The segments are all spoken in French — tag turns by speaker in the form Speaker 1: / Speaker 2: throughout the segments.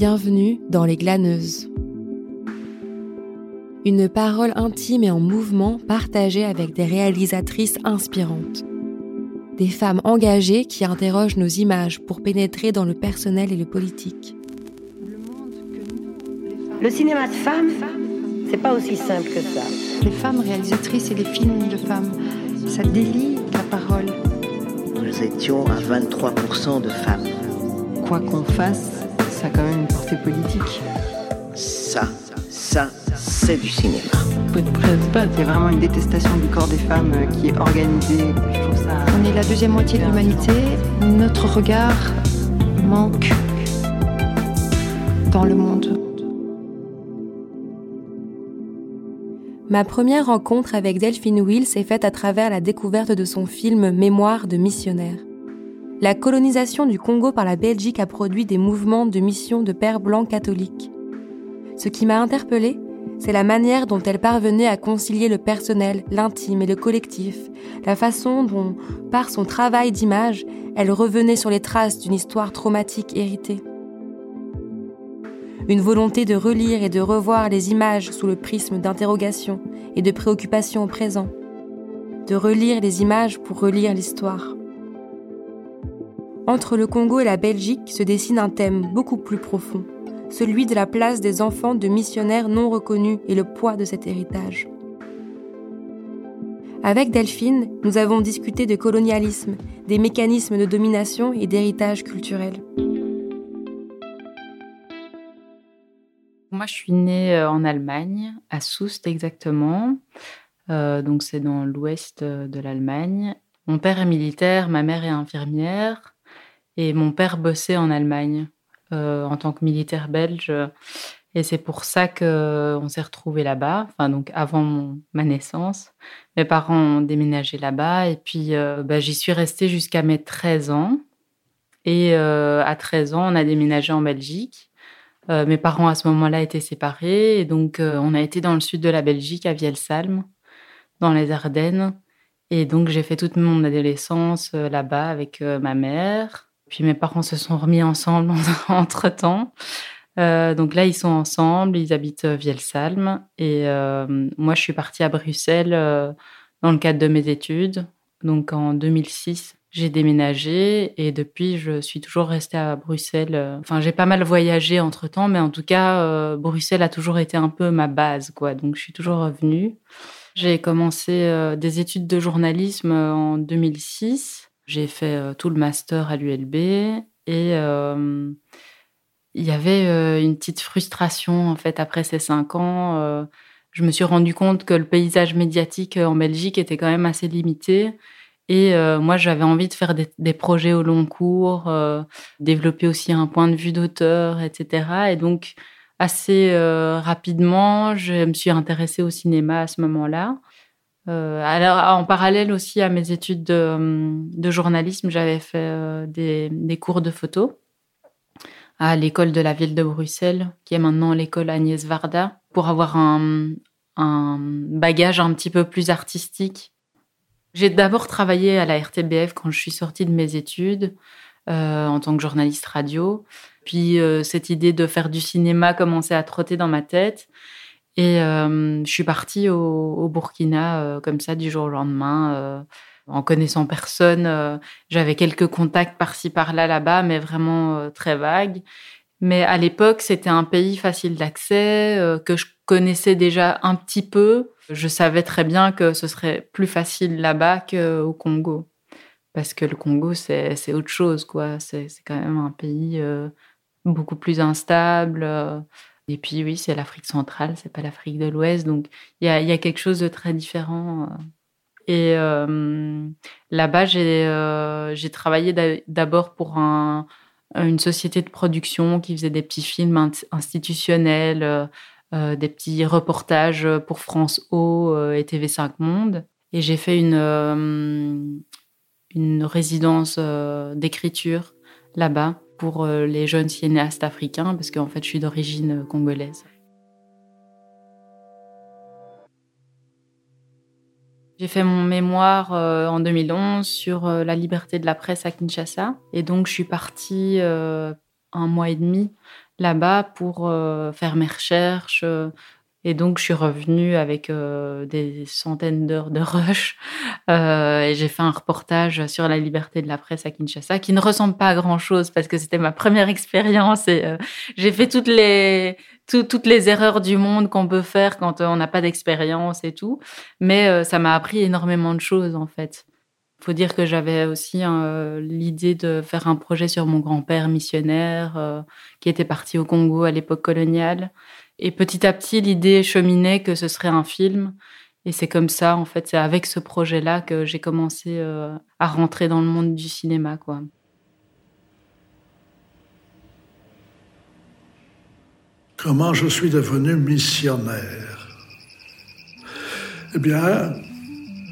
Speaker 1: Bienvenue dans Les Glaneuses. Une parole intime et en mouvement partagée avec des réalisatrices inspirantes. Des femmes engagées qui interrogent nos images pour pénétrer dans le personnel et le politique.
Speaker 2: Le cinéma de femmes, c'est pas aussi simple que ça.
Speaker 3: Les femmes réalisatrices et les films de femmes, ça délie la parole.
Speaker 2: Nous étions à 23% de femmes.
Speaker 3: Quoi qu'on fasse, ça a quand même une portée politique.
Speaker 2: Ça, ça, c'est du cinéma.
Speaker 3: C'est vraiment une détestation du corps des femmes euh, qui est organisée. Je trouve ça... On est la deuxième moitié de l'humanité. Notre regard manque dans le monde.
Speaker 1: Ma première rencontre avec Delphine Will s'est faite à travers la découverte de son film Mémoire de missionnaire. La colonisation du Congo par la Belgique a produit des mouvements de mission de pères blancs catholiques. Ce qui m'a interpellée, c'est la manière dont elle parvenait à concilier le personnel, l'intime et le collectif, la façon dont, par son travail d'image, elle revenait sur les traces d'une histoire traumatique héritée une volonté de relire et de revoir les images sous le prisme d'interrogation et de préoccupation au présent, de relire les images pour relire l'histoire. Entre le Congo et la Belgique se dessine un thème beaucoup plus profond, celui de la place des enfants de missionnaires non reconnus et le poids de cet héritage. Avec Delphine, nous avons discuté de colonialisme, des mécanismes de domination et d'héritage culturel.
Speaker 4: Moi, je suis née euh, en Allemagne, à Soest exactement. Euh, donc, c'est dans l'ouest euh, de l'Allemagne. Mon père est militaire, ma mère est infirmière. Et mon père bossait en Allemagne en tant que militaire belge. Et c'est pour ça qu'on s'est retrouvés là-bas, enfin donc avant ma naissance. Mes parents ont déménagé là-bas et puis bah, j'y suis restée jusqu'à mes 13 ans. Et à 13 ans, on a déménagé en Belgique. Euh, mes parents à ce moment-là étaient séparés et donc euh, on a été dans le sud de la Belgique, à Vielsalm, dans les Ardennes. Et donc j'ai fait toute mon adolescence euh, là-bas avec ma mère. Puis mes parents se sont remis ensemble entre-temps. donc là, ils sont ensemble, ils habitent Vielsalm. Et moi, je suis partie à Bruxelles dans le cadre de mes études, donc en 2006 j'ai déménagé et depuis, je suis toujours restée à Bruxelles. Enfin, j'ai pas mal voyagé entre temps, mais en tout cas, euh, Bruxelles a toujours été un peu ma base, quoi. Donc, je suis toujours revenue. J'ai commencé euh, des études de journalisme euh, en 2006. J'ai fait tout le master à l'ULB et il y avait une petite frustration, en fait, après ces cinq ans. je me suis rendu compte que le paysage médiatique en Belgique était quand même assez limité et euh, moi, j'avais envie de faire des, projets au long cours, euh, développer aussi un point de vue d'auteur, etc. Et donc, assez euh, rapidement, je me suis intéressée au cinéma à ce moment-là. Alors, en parallèle aussi à mes études de, journalisme, j'avais fait des, cours de photo à l'école de la ville de Bruxelles, qui est maintenant l'école Agnès Varda, pour avoir un, bagage un petit peu plus artistique j'ai d'abord travaillé à la RTBF quand je suis sortie de mes études euh, en tant que journaliste radio. Puis euh, cette idée de faire du cinéma commençait à trotter dans ma tête. Et euh, je suis partie au, Burkina comme ça du jour au lendemain, en connaissant personne. J'avais quelques contacts par-ci par-là là-bas, mais vraiment très vagues. Mais à l'époque, c'était un pays facile d'accès que je connaissais déjà un petit peu. Je savais très bien que ce serait plus facile là-bas qu'au Congo. Parce que le Congo, c'est autre chose, quoi. C'est quand même un pays euh, beaucoup plus instable. Et puis, oui, c'est l'Afrique centrale, c'est pas l'Afrique de l'Ouest. Donc, il y a, quelque chose de très différent. Et euh, là-bas, euh, j'ai travaillé d'abord pour un, une société de production qui faisait des petits films institutionnels euh, des petits reportages pour France O euh, et TV5 Monde. Et j'ai fait euh, une résidence d'écriture là-bas pour les jeunes cinéastes africains, parce qu'en fait, je suis d'origine congolaise. J'ai fait mon mémoire en 2011 sur la liberté de la presse à Kinshasa. Et donc, je suis partie un mois et demi là-bas pour faire mes recherches. Et donc, je suis revenue avec des centaines d'heures de rush. et j'ai fait un reportage sur la liberté de la presse à Kinshasa, qui ne ressemble pas à grand-chose parce que c'était ma première expérience. Et j'ai fait toutes les, toutes les erreurs du monde qu'on peut faire quand on n'a pas d'expérience et tout. Mais ça m'a appris énormément de choses, en fait. Il faut dire que j'avais aussi l'idée de faire un projet sur mon grand-père missionnaire qui était parti au Congo à l'époque coloniale et petit à petit, l'idée cheminait que ce serait un film. Et c'est comme ça, en fait, c'est avec ce projet-là que j'ai commencé euh, à rentrer dans le monde du cinéma, quoi.
Speaker 5: Comment je suis devenu missionnaire? Eh bien,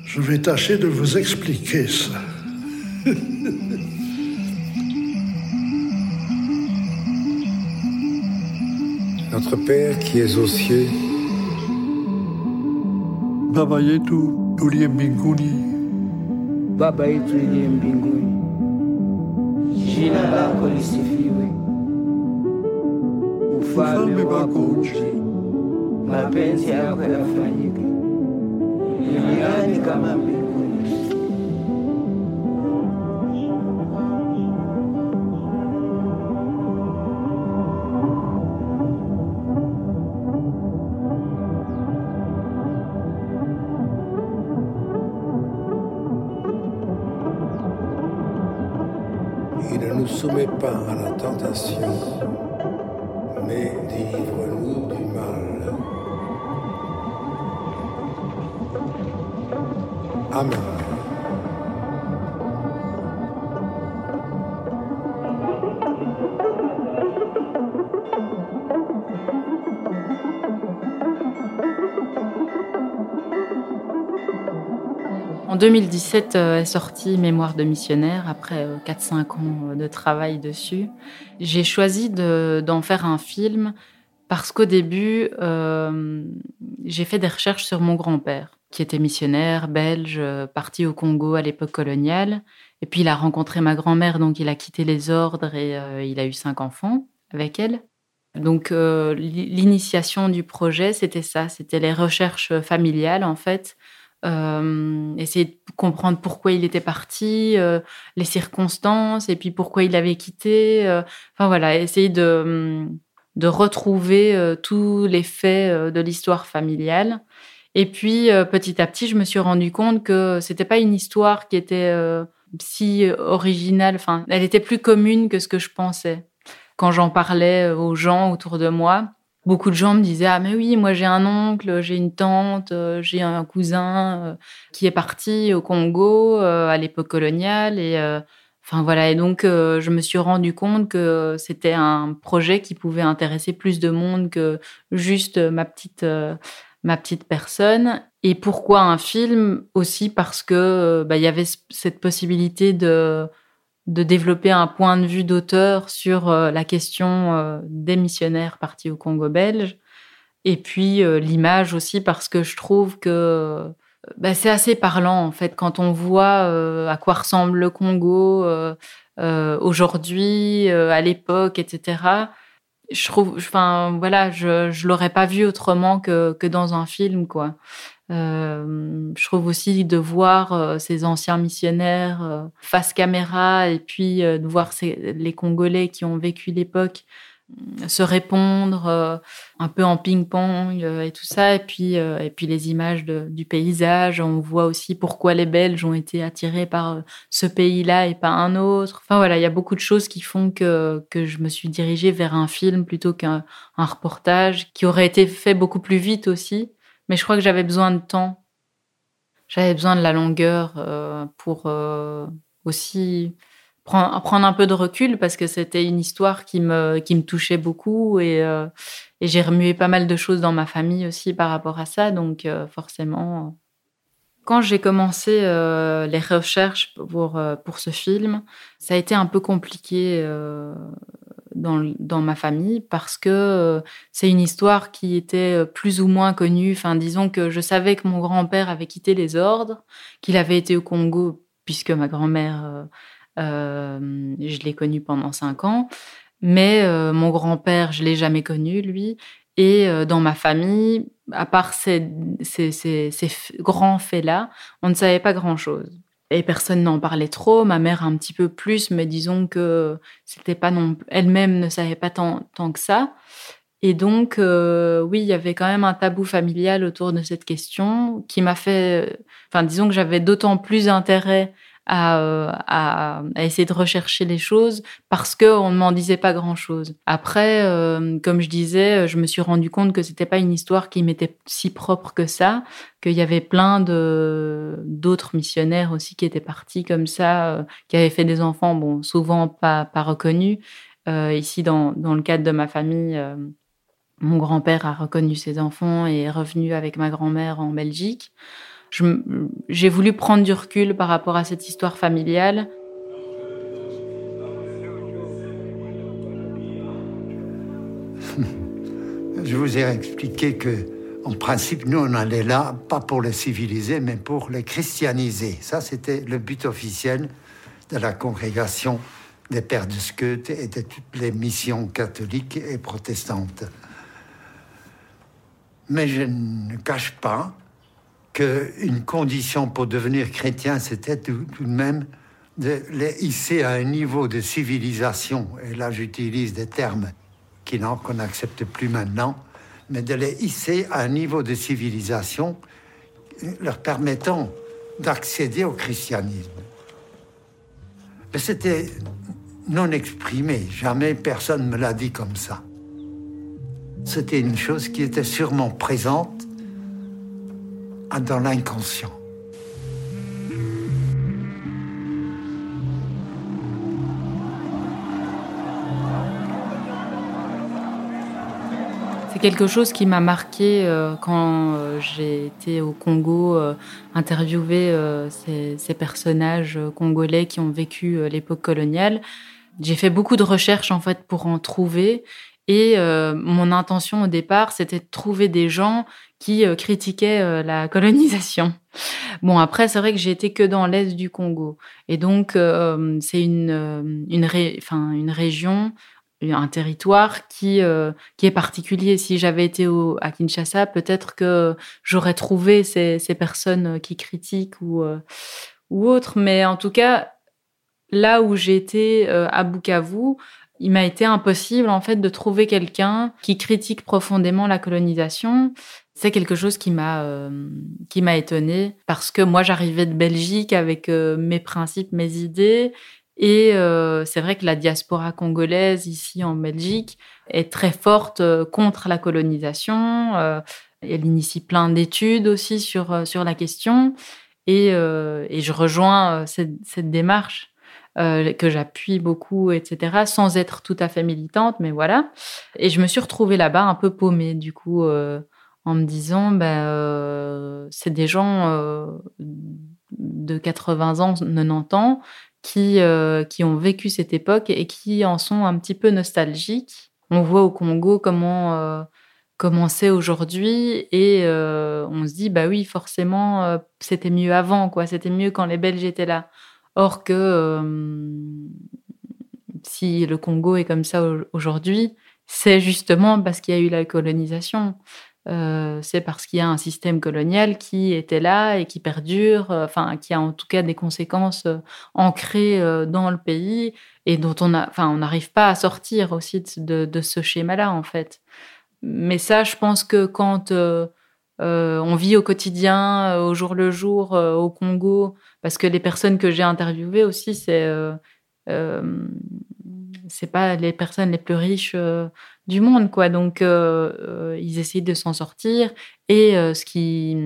Speaker 5: je vais tâcher de vous expliquer ça.
Speaker 6: Notre Père qui es aux cieux.
Speaker 5: Baba yetu uliye mbinguni.
Speaker 7: Baba yetu uliye mbinguni. Jina lako lisifiwe. Ufalme wako uje. Mapenzi yako yafanyike. Duniani kama mbinguni.
Speaker 6: Pas à la tentation,
Speaker 4: 2017 euh, est sorti Mémoire de missionnaire après 4-5 euh, ans euh, de travail dessus. J'ai choisi d'en faire un film parce qu'au début, j'ai fait des recherches sur mon grand-père, qui était missionnaire belge, parti au Congo à l'époque coloniale. Et puis il a rencontré ma grand-mère, donc il a quitté les ordres et il a eu cinq enfants avec elle. Donc l'initiation du projet, c'était ça, c'était les recherches familiales en fait euh, essayer de comprendre pourquoi il était parti, euh, les circonstances, et puis pourquoi il avait quitté. Euh, enfin voilà, essayer de, de retrouver tous les faits de l'histoire familiale. Et puis petit à petit, je me suis rendu compte que c'était pas une histoire qui était si originale. Enfin, elle était plus commune que ce que je pensais quand j'en parlais aux gens autour de moi beaucoup de gens me disaient ah mais oui moi j'ai un oncle j'ai une tante euh, j'ai un cousin euh, qui est parti au Congo euh, à l'époque coloniale et enfin voilà. Et donc je me suis rendu compte que c'était un projet qui pouvait intéresser plus de monde que juste ma petite ma petite personne. Et pourquoi un film? Aussi parce que bah, il y avait cette possibilité de de développer un point de vue d'auteur sur euh, la question euh, des missionnaires partis au Congo belge. Et puis euh, l'image aussi parce que je trouve que bah, c'est assez parlant en fait quand on voit à quoi ressemble le Congo aujourd'hui, à l'époque, etc. Je trouve, enfin voilà, je je l'aurais pas vu autrement que que dans un film quoi. Euh, je trouve aussi de voir euh, ces anciens missionnaires euh, face caméra et puis de voir les Congolais qui ont vécu l'époque se répondre un peu en ping-pong et tout ça. Et puis et puis les images du paysage. On voit aussi pourquoi les Belges ont été attirés par ce pays-là et pas un autre. Enfin voilà il y a beaucoup de choses qui font que je me suis dirigée vers un film plutôt qu'un reportage qui aurait été fait beaucoup plus vite aussi mais je crois que j'avais besoin de temps. J'avais besoin de la longueur euh, pour euh, aussi prendre, prendre, un peu de recul parce que c'était une histoire qui me, qui me touchait beaucoup et, euh, et j'ai remué pas mal de choses dans ma famille aussi par rapport à ça. Donc forcément, quand j'ai commencé les recherches pour, pour ce film, ça a été un peu compliqué dans, ma famille parce que euh, c'est une histoire qui était euh, plus ou moins connue. Enfin, disons que je savais que mon grand-père avait quitté les ordres, qu'il avait été au Congo puisque ma grand-mère, euh, je l'ai connue pendant cinq ans. Mais mon grand-père, je l'ai jamais connu, lui. Et dans ma famille, à part ces, grands faits-là, on ne savait pas grand-chose. Et personne n'en parlait trop. Ma mère un petit peu plus, mais disons que c'était pas non, elle-même ne savait pas tant, tant que ça. Et donc, euh, oui, il y avait quand même un tabou familial autour de cette question qui m'a fait, enfin, disons que j'avais d'autant plus intérêt à, à, essayer de rechercher les choses parce qu'on ne m'en disait pas grand-chose. Après, euh, comme je disais, je me suis rendu compte que c'était pas une histoire qui m'était si propre que ça, qu'il y avait plein de d'autres missionnaires aussi qui étaient partis comme ça, euh, qui avaient fait des enfants, bon, souvent pas, pas reconnus. Euh, ici, dans, dans le cadre de ma famille, euh, mon grand-père a reconnu ses enfants et est revenu avec ma grand-mère en Belgique j'ai voulu prendre du recul par rapport à cette histoire familiale.
Speaker 8: Je vous ai expliqué que, en principe, nous, on allait là, pas pour les civiliser, mais pour les christianiser. Ça, c'était le but officiel de la congrégation des Pères de Skeut et de toutes les missions catholiques et protestantes. Mais je ne cache pas qu'une condition pour devenir chrétien, c'était tout, de même de les hisser à un niveau de civilisation, et là j'utilise des termes qu'on n'accepte plus maintenant, mais de les hisser à un niveau de civilisation leur permettant d'accéder au christianisme. Mais c'était non exprimé, jamais personne ne me l'a dit comme ça. C'était une chose qui était sûrement présente dans l'inconscient.
Speaker 4: C'est quelque chose qui m'a marqué euh, quand euh, j'ai été au Congo euh, interviewer ces, ces, personnages congolais qui ont vécu l'époque coloniale. J'ai fait beaucoup de recherches en fait pour en trouver et mon intention au départ, c'était de trouver des gens qui euh, critiquait euh, la colonisation. Bon, après, c'est vrai que j'ai été que dans l'est du Congo. Et donc, euh, c'est une, une, enfin, une région, un territoire qui, qui est particulier. Si j'avais été au, à Kinshasa, peut-être que j'aurais trouvé ces, ces, personnes qui critiquent ou, ou autres. Mais en tout cas, là où été à Bukavu, il m'a été impossible en fait de trouver quelqu'un qui critique profondément la colonisation c'est quelque chose qui m'a euh, qui m'a étonnée parce que moi j'arrivais de Belgique avec euh, mes principes, mes idées et euh, c'est vrai que la diaspora congolaise ici en Belgique est très forte contre la colonisation. elle initie plein d'études aussi sur sur la question et, et je rejoins cette, cette démarche. Que j'appuie beaucoup, etc., sans être tout à fait militante, mais voilà. Et je me suis retrouvée là-bas un peu paumée, du coup, en me disant, ben, euh, c'est des gens euh, de 80 ans, 90 ans, qui, euh, qui ont vécu cette époque et qui en sont un petit peu nostalgiques. On voit au Congo comment comment c'est aujourd'hui et on se dit bah oui forcément c'était mieux avant quoi c'était mieux quand les Belges étaient là or que si le Congo est comme ça aujourd'hui c'est justement parce qu'il y a eu la colonisation euh, c'est parce qu'il y a un système colonial qui était là et qui perdure, euh, enfin qui a en tout cas des conséquences euh, ancrées dans le pays et dont on enfin n'arrive pas à sortir aussi de, de ce schéma-là en fait. Mais ça, je pense que quand on vit au quotidien, au jour le jour, au Congo, parce que les personnes que j'ai interviewées aussi, c'est c'est pas les personnes les plus riches du monde, quoi. Donc, euh, euh, ils essayent de s'en sortir. Et euh, ce qui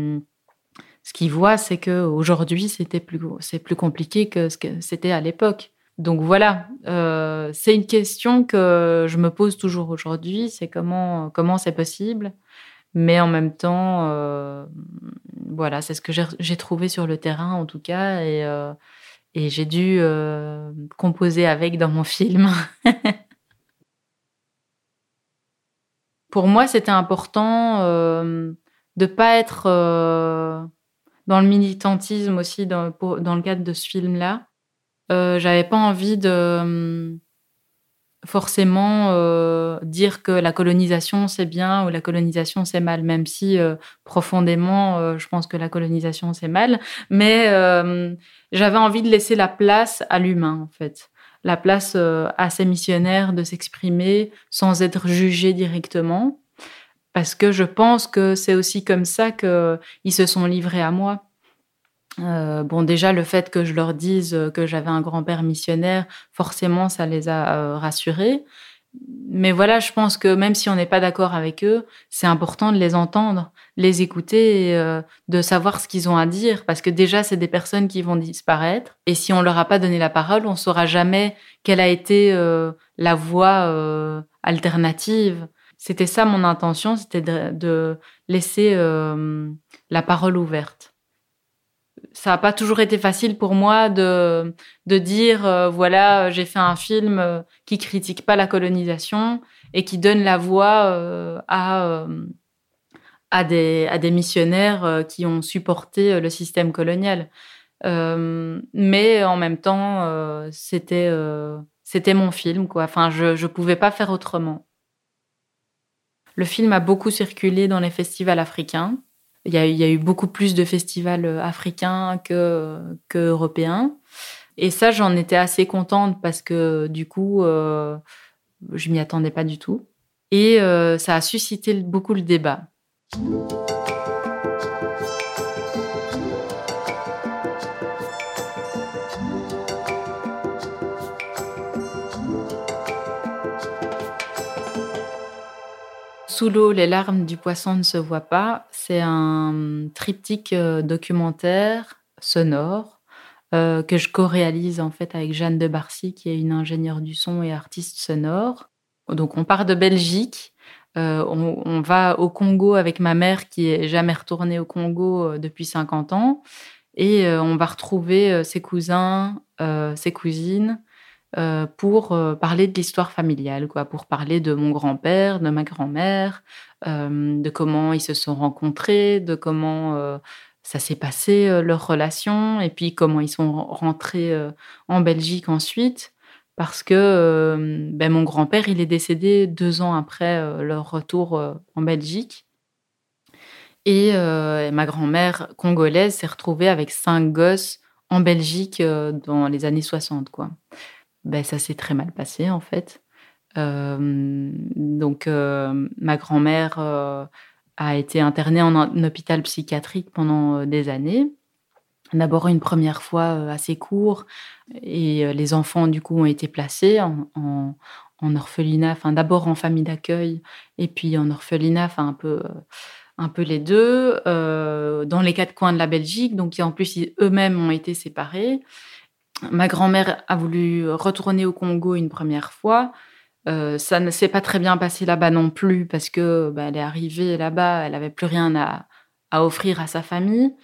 Speaker 4: ce qu'ils voient, c'est que aujourd'hui, c'était plus c'est plus compliqué que ce que c'était à l'époque. Donc voilà, c'est une question que je me pose toujours aujourd'hui. C'est comment comment c'est possible? Mais en même temps, voilà, c'est ce que j'ai trouvé sur le terrain en tout cas, et, et j'ai dû composer avec dans mon film. pour moi, c'était important euh, de pas être euh, dans le militantisme aussi dans, dans le cadre de ce film-là. Euh, J'avais pas envie de forcément euh, dire que la colonisation c'est bien ou la colonisation c'est mal, même si euh, profondément euh, je pense que la colonisation c'est mal. Mais j'avais envie de laisser la place à l'humain en fait, la place à ces missionnaires de s'exprimer sans être jugés directement, parce que je pense que c'est aussi comme ça qu'ils se sont livrés à moi. Euh, bon, déjà, le fait que je leur dise que j'avais un grand-père missionnaire, forcément, ça les a euh, rassurés. Mais voilà, je pense que même si on n'est pas d'accord avec eux, c'est important de les entendre, les écouter, euh, de savoir ce qu'ils ont à dire, parce que déjà, c'est des personnes qui vont disparaître. Et si on leur a pas donné la parole, on saura jamais quelle a été la voie alternative. C'était ça mon intention, c'était de laisser la parole ouverte ça n'a pas toujours été facile pour moi de, de dire euh, voilà, j'ai fait un film euh, qui critique pas la colonisation et qui donne la voix euh, à, à, des, à des missionnaires qui ont supporté le système colonial. mais en même temps, c'était c'était mon film, quoi. Enfin, je ne pouvais pas faire autrement. Le film a beaucoup circulé dans les festivals africains. Il y, a, eu beaucoup plus de festivals euh, africains que, que européens. Et ça, j'en étais assez contente parce que du coup, euh, je m'y attendais pas du tout. Et euh, ça a suscité beaucoup le débat. Sous l'eau, les larmes du poisson ne se voient pas. C'est un triptyque euh, documentaire sonore euh, que je co-réalise en fait avec Jeanne de Barcy, qui est une ingénieure du son et artiste sonore. Donc on part de Belgique, euh, on, va au Congo avec ma mère qui est jamais retournée au Congo depuis 50 ans, et on va retrouver ses cousins, ses cousines, euh, pour euh, parler de l'histoire familiale, quoi, pour parler de mon grand-père, de ma grand-mère, euh, de comment ils se sont rencontrés, de comment ça s'est passé leur relation, et puis comment ils sont rentrés en Belgique ensuite, parce que ben, mon grand-père, il est décédé deux ans après leur retour en Belgique. Et ma grand-mère congolaise s'est retrouvée avec cinq gosses en Belgique dans les années 60, quoi ben, ça s'est très mal passé en fait. Donc ma grand-mère a été internée en hôpital psychiatrique pendant des années. D'abord une première fois assez court et les enfants du coup ont été placés en, en, orphelinat, enfin d'abord en famille d'accueil et puis en orphelinat, enfin un peu un peu les deux, dans les quatre coins de la Belgique, donc en plus eux-mêmes ont été séparés. Ma grand-mère a voulu retourner au Congo une première fois. Euh, ça ne s'est pas très bien passé là-bas non plus parce que bah, elle est arrivée là-bas, elle n'avait plus rien à, offrir à sa famille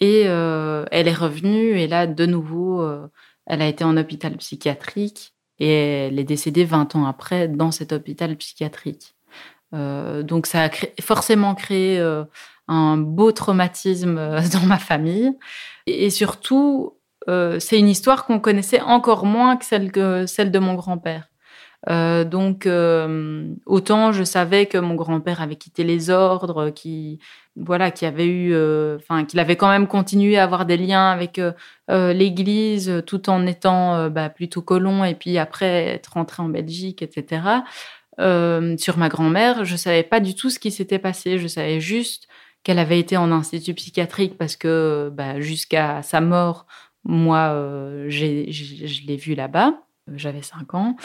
Speaker 4: et euh, elle est revenue et là de nouveau euh, elle a été en hôpital psychiatrique et elle est décédée 20 ans après dans cet hôpital psychiatrique. donc ça a forcément créé un beau traumatisme dans ma famille et surtout euh, c'est une histoire qu'on connaissait encore moins que celle, celle de mon grand-père. Euh, donc, euh, autant je savais que mon grand-père avait quitté les ordres, qui voilà, qui avait eu, enfin, qu'il avait quand même continué à avoir des liens avec l'Église, tout en étant bah, plutôt colon, et puis après être rentré en Belgique, etc. sur ma grand-mère, je savais pas du tout ce qui s'était passé. Je savais juste qu'elle avait été en institut psychiatrique parce que bah, jusqu'à sa mort, moi, euh, je l'ai vue là-bas. J'avais 5 ans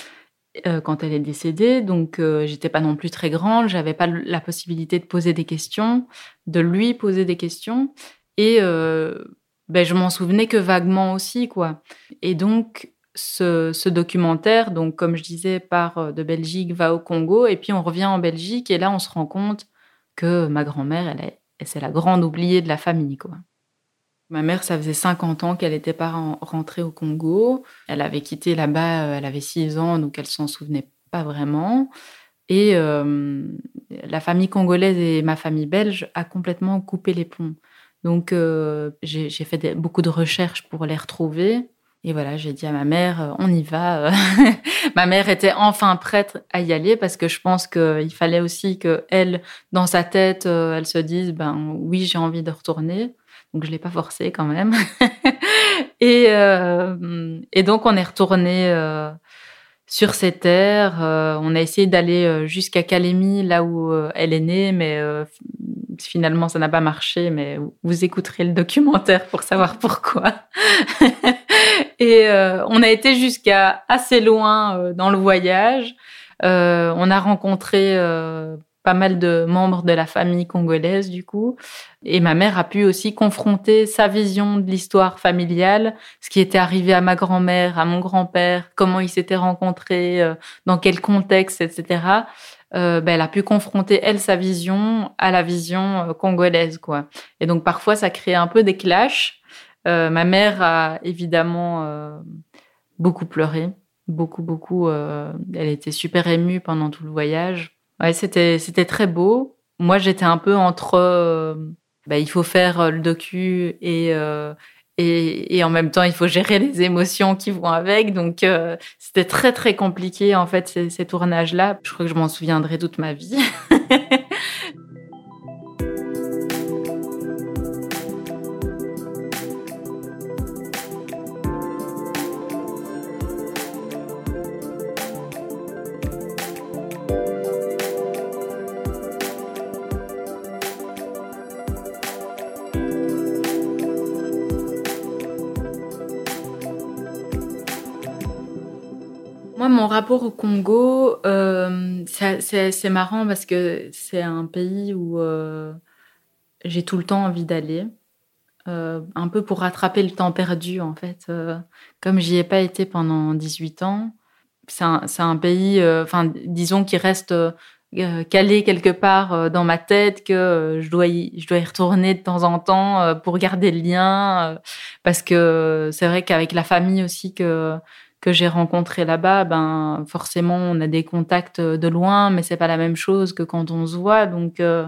Speaker 4: euh, quand elle est décédée, donc euh, j'étais pas non plus très grande. J'avais pas la possibilité de poser des questions, de lui poser des questions, et ben, je m'en souvenais que vaguement aussi, quoi. Et donc ce, documentaire, donc comme je disais, part de Belgique, va au Congo, et puis on revient en Belgique, et là on se rend compte que ma grand-mère, elle, est, c'est la grande oubliée de la famille, quoi. Ma mère, ça faisait 50 ans qu'elle n'était pas rentrée au Congo. Elle avait quitté là-bas, euh, elle avait 6 ans, donc elle s'en souvenait pas vraiment. Et euh, la famille congolaise et ma famille belge a complètement coupé les ponts. Donc euh, j'ai fait beaucoup de recherches pour les retrouver. Et voilà, j'ai dit à ma mère, on y va. ma mère était enfin prête à y aller parce que je pense qu'il fallait aussi que elle, dans sa tête, elle se dise, ben oui, j'ai envie de retourner. Donc je l'ai pas forcé quand même. et, et donc on est retourné sur ces terres. on a essayé d'aller jusqu'à Calémie, là où elle est née, mais finalement, ça n'a pas marché, mais vous écouterez le documentaire pour savoir pourquoi. et euh, on a été jusqu'à assez loin euh, dans le voyage. Euh, on a rencontré pas mal de membres de la famille congolaise, du coup. Et ma mère a pu aussi confronter sa vision de l'histoire familiale, ce qui était arrivé à ma grand-mère, à mon grand-père, comment ils s'étaient rencontrés, dans quel contexte, etc euh, ben, elle a pu confronter elle sa vision à la vision euh, congolaise quoi. Et donc parfois ça crée un peu des clashs. Euh, ma mère a évidemment euh, beaucoup pleuré, beaucoup beaucoup. Euh, elle était super émue pendant tout le voyage. Ouais, c'était c'était très beau. Moi j'étais un peu entre ben, il faut faire le docu et et, en même temps, il faut gérer les émotions qui vont avec. Donc, euh, c'était très, très compliqué, en fait, ces, ces tournages-là. Je crois que je m'en souviendrai toute ma vie. mon rapport au Congo, euh, c'est marrant parce que c'est un pays où euh, j'ai tout le temps envie d'aller. Euh, un peu pour rattraper le temps perdu, en fait. comme j'y ai pas été pendant 18 ans, c'est un, un, pays, enfin, disons, qui reste calé quelque part dans ma tête, que je, dois y, je dois y retourner de temps en temps pour garder le lien. parce que c'est vrai qu'avec la famille aussi que que j'ai rencontré là-bas, ben forcément on a des contacts de loin, mais c'est pas la même chose que quand on se voit, donc euh,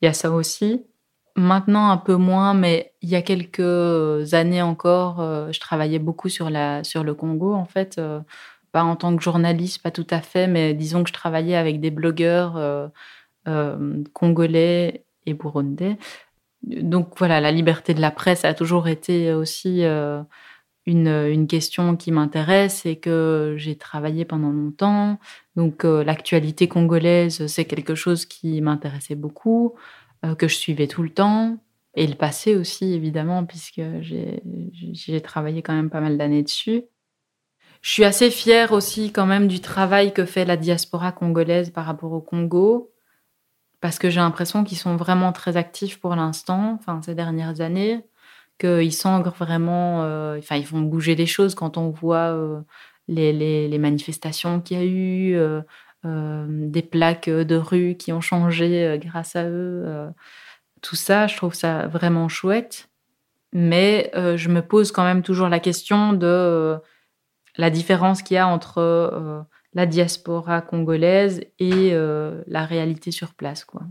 Speaker 4: il y a ça aussi. Maintenant un peu moins, mais il y a quelques années encore, euh, je travaillais beaucoup sur la sur le Congo en fait, euh, pas en tant que journaliste, pas tout à fait, mais disons que je travaillais avec des blogueurs congolais et burundais. Donc voilà, la liberté de la presse a toujours été aussi une, question qui m'intéresse et que j'ai travaillé pendant longtemps. Donc euh, l'actualité congolaise, c'est quelque chose qui m'intéressait beaucoup, euh, que je suivais tout le temps. Et le passé aussi, évidemment, puisque j'ai travaillé quand même pas mal d'années dessus. Je suis assez fière aussi quand même du travail que fait la diaspora congolaise par rapport au Congo, parce que j'ai l'impression qu'ils sont vraiment très actifs pour l'instant, enfin ces dernières années qu'ils s'engagent vraiment, euh, enfin, ils font bouger les choses quand on voit euh, les, manifestations qu'il y a eu, euh, des plaques de rue qui ont changé grâce à eux. tout ça, je trouve ça vraiment chouette. Mais je me pose quand même toujours la question de la différence qu'il y a entre la diaspora congolaise et la réalité sur place, quoi.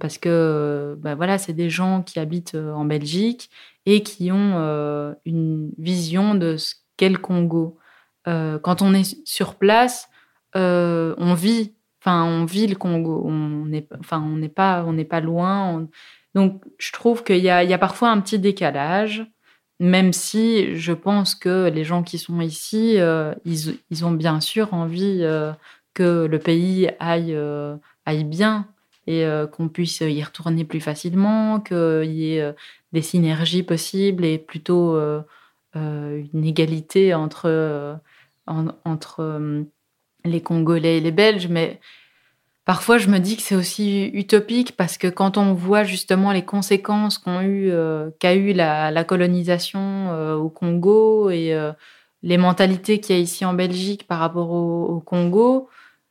Speaker 4: Parce que, ben voilà, c'est des gens qui habitent en Belgique et qui ont une vision de ce qu'est le Congo. Quand on est sur place, on vit, enfin on vit le Congo. On n'est, enfin on n'est pas, on n'est pas loin. Donc je trouve qu'il y a, il y a parfois un petit décalage, même si je pense que les gens qui sont ici, ils, ils, ont bien sûr envie que le pays aille, aille bien et qu'on puisse y retourner plus facilement, qu'il y ait des synergies possibles et plutôt euh, euh, une égalité entre, euh, entre les Congolais et les Belges. Mais parfois, je me dis que c'est aussi utopique parce que quand on voit justement les conséquences qu'a eu, la, colonisation au Congo et les mentalités qu'il y a ici en Belgique par rapport au Congo,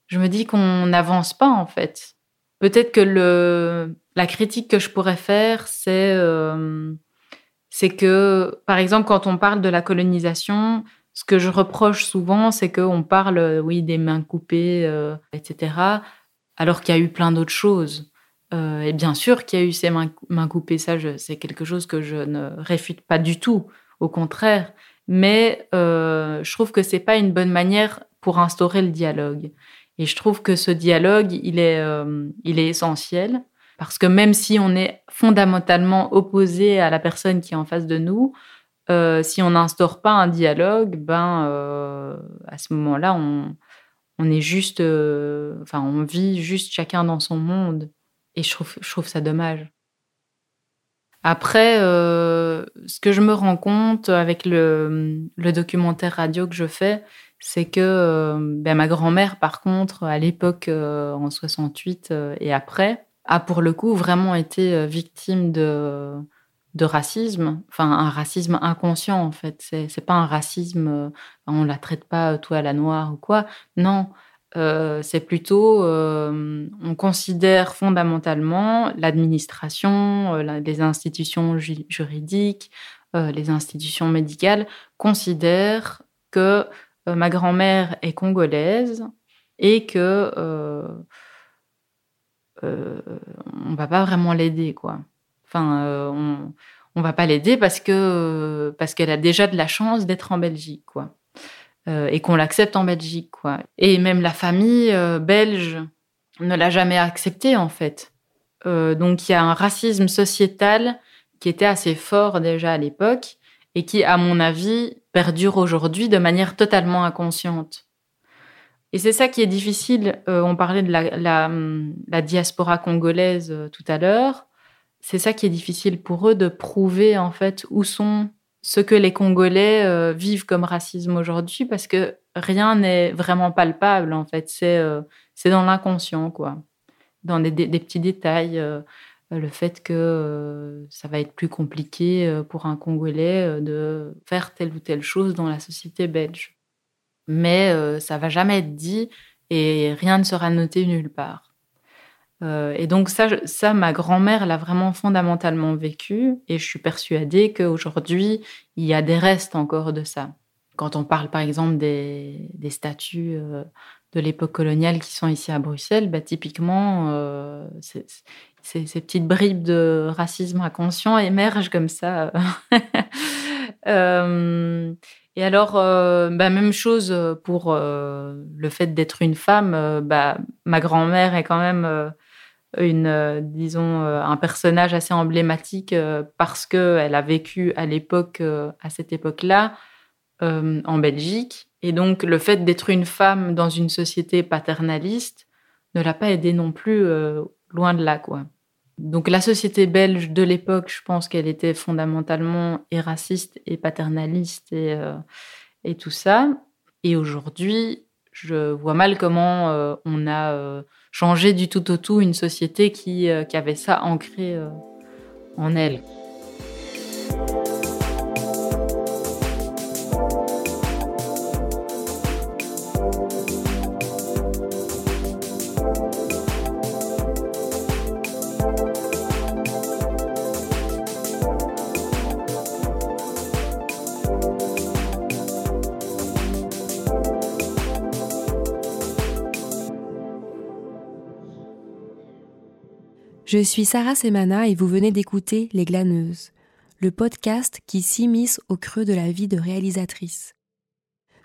Speaker 4: je me dis qu'on n'avance pas en fait. Peut-être que la critique que je pourrais faire, c'est euh, c'est que, par exemple, quand on parle de la colonisation, ce que je reproche souvent, c'est qu'on parle, euh, oui, des mains coupées, euh, etc., alors qu'il y a eu plein d'autres choses. et bien sûr qu'il y a eu ces mains, coupées, ça, c'est quelque chose que je ne réfute pas du tout, au contraire. mais je trouve que c'est pas une bonne manière pour instaurer le dialogue. Et je trouve que ce dialogue, il est, il est essentiel parce que même si on est fondamentalement opposé à la personne qui est en face de nous, euh, si on n'instaure pas un dialogue, ben euh, à ce moment-là, on, on est juste, euh, enfin, on vit juste chacun dans son monde, et je trouve, je trouve ça dommage. Après, ce que je me rends compte avec le documentaire radio que je fais, c'est que ben, ma grand-mère, par contre, à l'époque, en 68 et après, a pour le coup vraiment été victime de, racisme, enfin un racisme inconscient en fait. C'est, pas un racisme, euh, on la traite pas tout à la noire ou quoi. Non, euh, c'est plutôt, euh, on considère fondamentalement l'administration, les institutions juridiques, les institutions médicales considèrent que ma grand-mère est congolaise et que on va pas vraiment l'aider quoi. Enfin, euh, on, on va pas l'aider parce que parce qu'elle a déjà de la chance d'être en Belgique, quoi. Euh, et qu'on l'accepte en Belgique, quoi. Et même la famille euh, belge ne l'a jamais accepté, en fait. donc il y a un racisme sociétal qui était assez fort déjà à l'époque et qui, à mon avis, perdure aujourd'hui de manière totalement inconsciente. Et c'est ça qui est difficile. on parlait de la, la diaspora congolaise tout à l'heure c'est ça qui est difficile pour eux de prouver en fait où sont ce que les Congolais euh, vivent comme racisme aujourd'hui parce que rien n'est vraiment palpable en fait c'est euh, dans l'inconscient quoi dans des, petits détails euh, le fait que ça va être plus compliqué pour un Congolais de faire telle ou telle chose dans la société belge mais ça va jamais être dit et rien ne sera noté nulle part euh, et donc ça, ça ma grand-mère l'a vraiment fondamentalement vécu et je suis persuadée qu'aujourd'hui, il y a des restes encore de ça. Quand on parle par exemple des, des statues euh, de l'époque coloniale qui sont ici à Bruxelles, bah, typiquement, euh, ces petites bribes de racisme inconscient émergent comme ça. et alors, bah, même chose pour le fait d'être une femme. Bah, ma grand-mère est quand même une, euh, disons, euh, un personnage assez emblématique euh, parce qu'elle a vécu à l'époque, à cette époque-là, en Belgique. Et donc, le fait d'être une femme dans une société paternaliste ne l'a pas aidée non plus loin de là, quoi. Donc, la société belge de l'époque, je pense qu'elle était fondamentalement et raciste et paternaliste et, et tout ça. Et aujourd'hui, je vois mal comment on a changer du tout au tout une société qui, euh, avait ça ancré euh, en elle.
Speaker 1: Je suis Sarah Semana et vous venez d'écouter Les Glaneuses, le podcast qui s'immisce au creux de la vie de réalisatrice.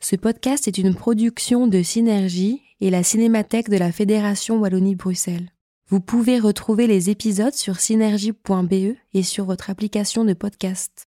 Speaker 1: Ce podcast est une production de Synergie et la Cinémathèque de la Fédération Wallonie-Bruxelles. Vous pouvez retrouver les épisodes sur synergie.be et sur votre application de podcast.